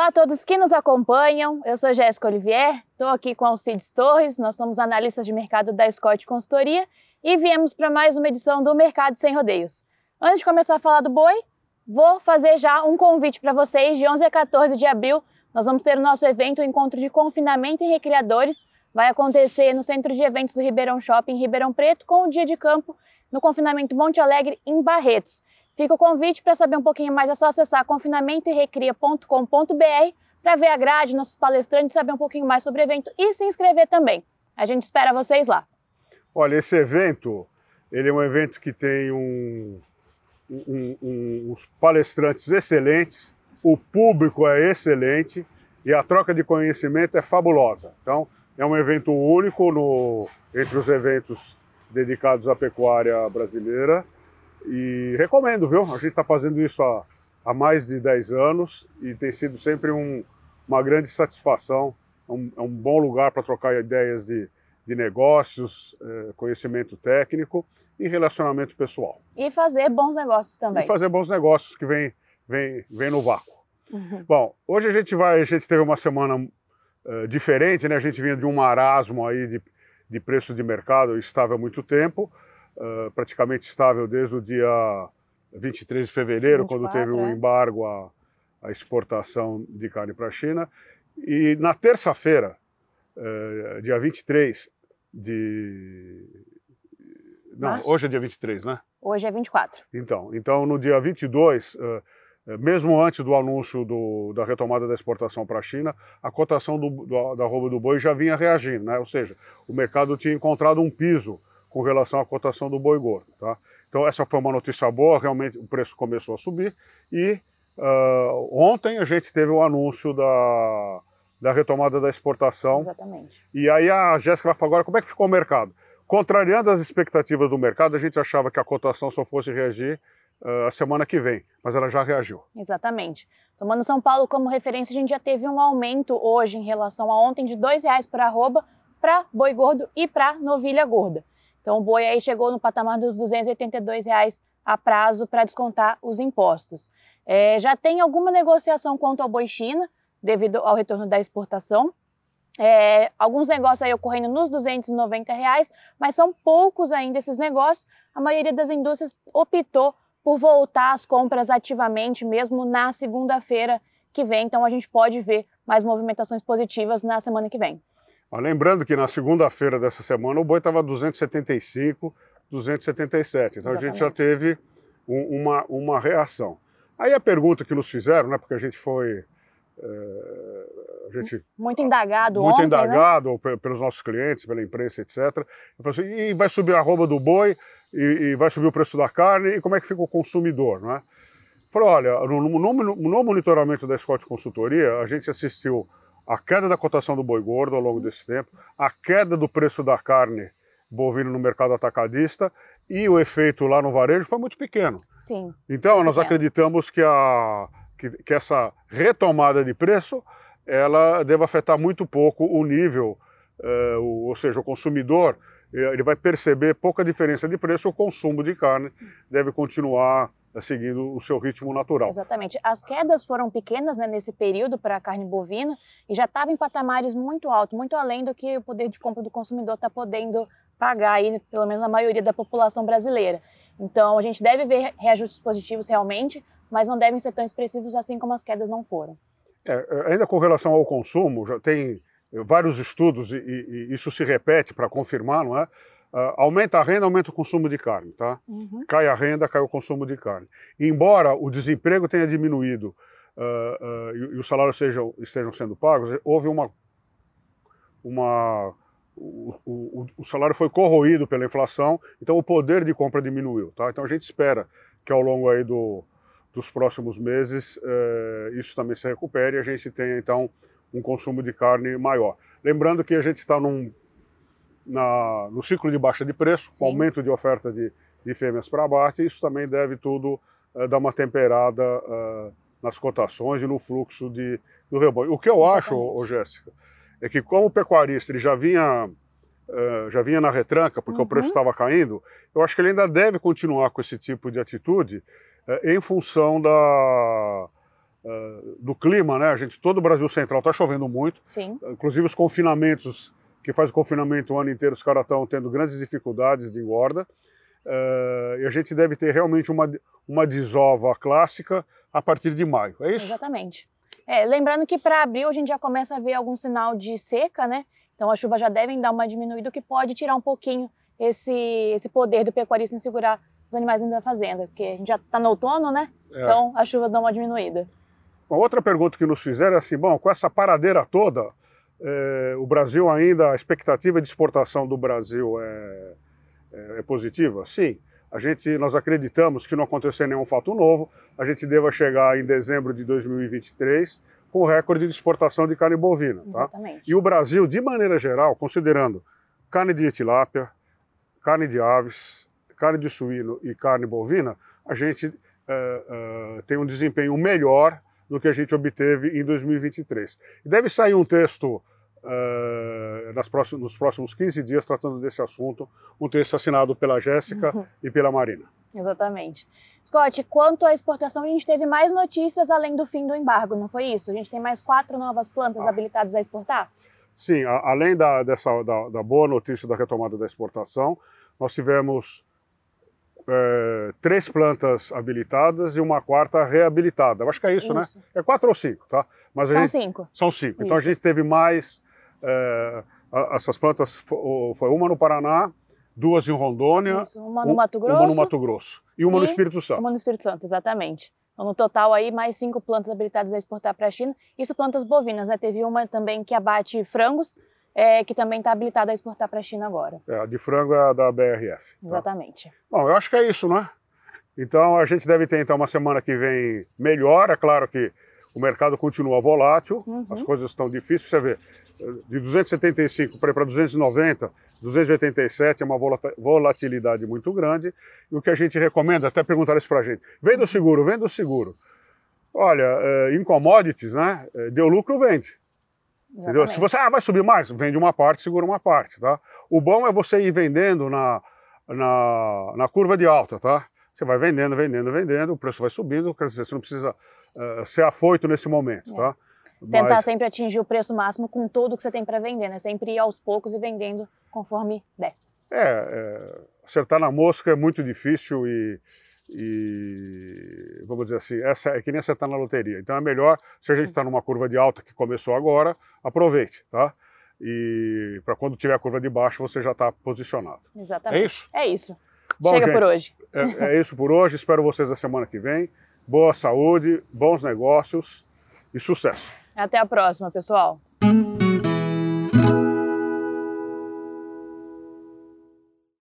Olá a todos que nos acompanham. Eu sou Jéssica Olivier, estou aqui com Alcides Torres, nós somos analistas de mercado da Scott Consultoria e viemos para mais uma edição do Mercado Sem Rodeios. Antes de começar a falar do boi, vou fazer já um convite para vocês. De 11 a 14 de abril, nós vamos ter o nosso evento, o Encontro de Confinamento em Recriadores. Vai acontecer no Centro de Eventos do Ribeirão Shopping, em Ribeirão Preto, com o dia de campo no confinamento Monte Alegre, em Barretos. Fica o convite para saber um pouquinho mais, é só acessar confinamentoerecria.com.br para ver a grade, nossos palestrantes, saber um pouquinho mais sobre o evento e se inscrever também. A gente espera vocês lá. Olha, esse evento, ele é um evento que tem um, um, um, uns palestrantes excelentes, o público é excelente e a troca de conhecimento é fabulosa. Então, é um evento único no, entre os eventos dedicados à pecuária brasileira e recomendo, viu? A gente está fazendo isso há, há, mais de 10 anos e tem sido sempre um, uma grande satisfação. É um, é um bom lugar para trocar ideias de, de negócios, eh, conhecimento técnico e relacionamento pessoal. E fazer bons negócios também. E fazer bons negócios que vem, vem, vem no vácuo. Uhum. Bom, hoje a gente vai, a gente teve uma semana uh, diferente, né? A gente vinha de um marasmo aí de, de preço de mercado estável há muito tempo uh, praticamente estável desde o dia 23 de fevereiro, 24, quando teve o é. um embargo à, à, exportação de carne para a China. E na terça-feira, uh, dia 23 de. Não, Março? hoje é dia 23, né? Hoje é 24. Então, então no dia 22, uh, mesmo antes do anúncio do, da retomada da exportação para a China, a cotação do, do, da arroba do boi já vinha reagindo, né? ou seja, o mercado tinha encontrado um piso com relação à cotação do boi gordo. Tá? Então essa foi uma notícia boa, realmente o preço começou a subir e uh, ontem a gente teve o anúncio da, da retomada da exportação. Exatamente. E aí a Jéssica vai falar agora como é que ficou o mercado. Contrariando as expectativas do mercado, a gente achava que a cotação só fosse reagir uh, a semana que vem, mas ela já reagiu. Exatamente. Tomando São Paulo como referência, a gente já teve um aumento hoje em relação a ontem de R$ reais por arroba para boi gordo e para novilha gorda. Então o boi aí chegou no patamar dos 282 reais a prazo para descontar os impostos. É, já tem alguma negociação quanto ao boi China, devido ao retorno da exportação. É, alguns negócios aí ocorrendo nos 290 reais, mas são poucos ainda esses negócios. A maioria das indústrias optou por voltar às compras ativamente, mesmo na segunda-feira que vem. Então a gente pode ver mais movimentações positivas na semana que vem. Mas lembrando que na segunda-feira dessa semana o boi estava 275, 277. Então Exatamente. a gente já teve um, uma, uma reação. Aí a pergunta que nos fizeram, né, porque a gente foi. É, a gente, muito indagado Muito ontem, indagado né? pelos nossos clientes, pela imprensa, etc. Assim, e vai subir a arroba do boi, e, e, vai subir o preço da carne, e como é que fica o consumidor, não é? Falei, olha, no, no, no monitoramento da Scott Consultoria, a gente assistiu a queda da cotação do boi gordo ao longo desse tempo, a queda do preço da carne bovina no mercado atacadista e o efeito lá no varejo foi muito pequeno. Sim. Então, nós acreditamos que, a, que, que, essa retomada de preço ela deve afetar muito pouco o nível, eh, o, ou seja, o consumidor eh, ele vai perceber pouca diferença de preço, o consumo de carne deve continuar seguindo o seu ritmo natural. Exatamente. As quedas foram pequenas né, nesse período para a carne bovina e já estava em patamares muito altos, muito além do que o poder de compra do consumidor está podendo pagar, aí, pelo menos a maioria da população brasileira. Então, a gente deve ver reajustes positivos realmente, mas não devem ser tão expressivos assim como as quedas não foram. É, é ainda com relação ao consumo, já tem vários estudos e, e isso se repete para confirmar, não é? Uh, aumenta a renda, aumenta o consumo de carne, tá? Uhum. Cai a renda, cai o consumo de carne. embora o desemprego tenha diminuído uh, uh, e, e, os salários sejam, estejam sendo pagos, houve uma... uma o, o, o, salário foi corroído pela inflação, então o poder de compra diminuiu, tá? Então a gente espera que ao longo aí do, dos próximos meses eh, isso também se recupere e a gente tenha então um consumo de carne maior. Lembrando que a gente está num na, no ciclo de baixa de preço, com aumento de oferta de, de fêmeas para abate, isso também deve tudo uh, dar uma temperada uh, nas cotações e no fluxo de, do rebanho. O que eu Exatamente. acho, ô, Jéssica, é que como o pecuarista ele já vinha, uh, já vinha na retranca, porque uhum. o preço estava caindo, eu acho que ele ainda deve continuar com esse tipo de atitude em função da, do clima, né? A gente, todo o Brasil Central está chovendo muito. Sim. Inclusive os confinamentos, que faz o confinamento o ano inteiro, os caras estão tendo grandes dificuldades de engorda. Uh, e a gente deve ter realmente uma, uma desova clássica a partir de maio, é isso? Exatamente. É, lembrando que para abril a gente já começa a ver algum sinal de seca, né? Então as chuvas já devem dar uma diminuída, o que pode tirar um pouquinho esse, esse poder do pecuarista em segurar os animais dentro da fazenda, porque a gente já está no outono, né? É. Então as chuvas dão uma diminuída. Uma outra pergunta que nos fizeram é assim, bom, com essa paradeira toda, é, o Brasil ainda, a expectativa de exportação do Brasil é, é, é positiva? Sim. A gente, nós acreditamos que não acontecer nenhum fato novo, a gente deva chegar em dezembro de 2023 com o recorde de exportação de carne bovina. Tá? Exatamente. E o Brasil, de maneira geral, considerando carne de tilápia, carne de aves, carne de suíno e carne bovina, a gente uh, uh, tem um desempenho melhor do que a gente obteve em 2023. E deve sair um texto uh, nas próximos, nos próximos 15 dias tratando desse assunto, um texto assinado pela Jéssica uhum. e pela Marina. Exatamente. Scott, quanto à exportação, a gente teve mais notícias além do fim do embargo, não foi isso? A gente tem mais quatro novas plantas ah. habilitadas a exportar? Sim, a, além da, dessa, da, da boa notícia da retomada da exportação, nós tivemos é, três plantas habilitadas e uma quarta reabilitada. Eu acho que é isso, né? isso. né? É quatro ou cinco, tá? Mas são gente, cinco. São cinco. Isso. Então a gente teve mais. É, essas plantas foi uma no Paraná, duas em Rondônia, isso. uma no Mato Grosso, uma no Mato Grosso e uma e no Espírito Santo. Uma no Espírito Santo, exatamente. Então, no total aí mais cinco plantas habilitadas a exportar para a China. Isso plantas bovinas, né? Teve uma também que abate frangos é, que também está habilitada a exportar para a China agora. É, a de frango é a da BRF. Tá? Exatamente. Bom, eu acho que é isso, né? Então a gente deve ter então uma semana que vem melhor. É claro que o mercado continua volátil, uhum. as coisas estão difíceis. Você vê, de 275 para 290, 287 é uma volatilidade muito grande. E o que a gente recomenda, até perguntar isso para a gente, vende o seguro, vende o seguro. Olha, é, em commodities, né, é, deu lucro, vende. Entendeu? Se você ah, vai subir mais, vende uma parte, segura uma parte, tá? O bom é você ir vendendo na, na, na curva de alta, tá? Você vai vendendo, vendendo, vendendo, o preço vai subindo, quer dizer, você não precisa uh, ser afoito nesse momento, é. tá? Tentar Mas... sempre atingir o preço máximo com tudo que você tem para vender, né? Sempre ir aos poucos e vendendo conforme der. É, é, acertar na mosca é muito difícil e, e vamos dizer assim, essa é que nem acertar na loteria. Então é melhor, se a gente está numa curva de alta que começou agora, aproveite, tá? E para quando tiver a curva de baixo, você já está posicionado. Exatamente. É isso? É isso. Bom, Chega gente, por hoje. É, é isso por hoje. Espero vocês na semana que vem. Boa saúde, bons negócios e sucesso. Até a próxima, pessoal.